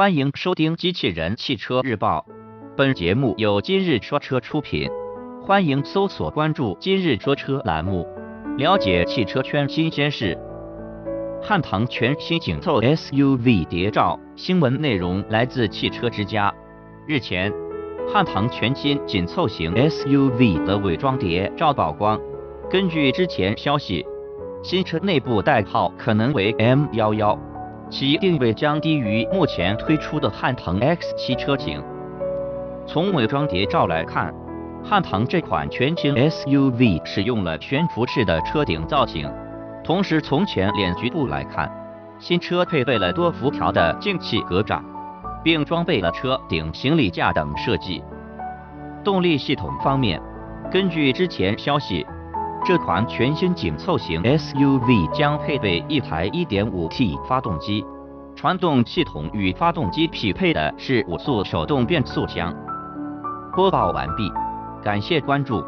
欢迎收听《机器人汽车日报》，本节目由今日说车出品。欢迎搜索关注“今日说车”栏目，了解汽车圈新鲜事。汉唐全新紧凑 SUV 谍照，新闻内容来自汽车之家。日前，汉唐全新紧凑型 SUV 的伪装谍照曝光。根据之前消息，新车内部代号可能为 M11。其定位将低于目前推出的汉腾 X7 车型。从伪装谍照来看，汉腾这款全新 SUV 使用了悬浮式的车顶造型。同时，从前脸局部来看，新车配备了多辐条的进气格栅，并装备了车顶行李架等设计。动力系统方面，根据之前消息。这款全新紧凑型 SUV 将配备一台 1.5T 发动机，传动系统与发动机匹配的是五速手动变速箱。播报完毕，感谢关注。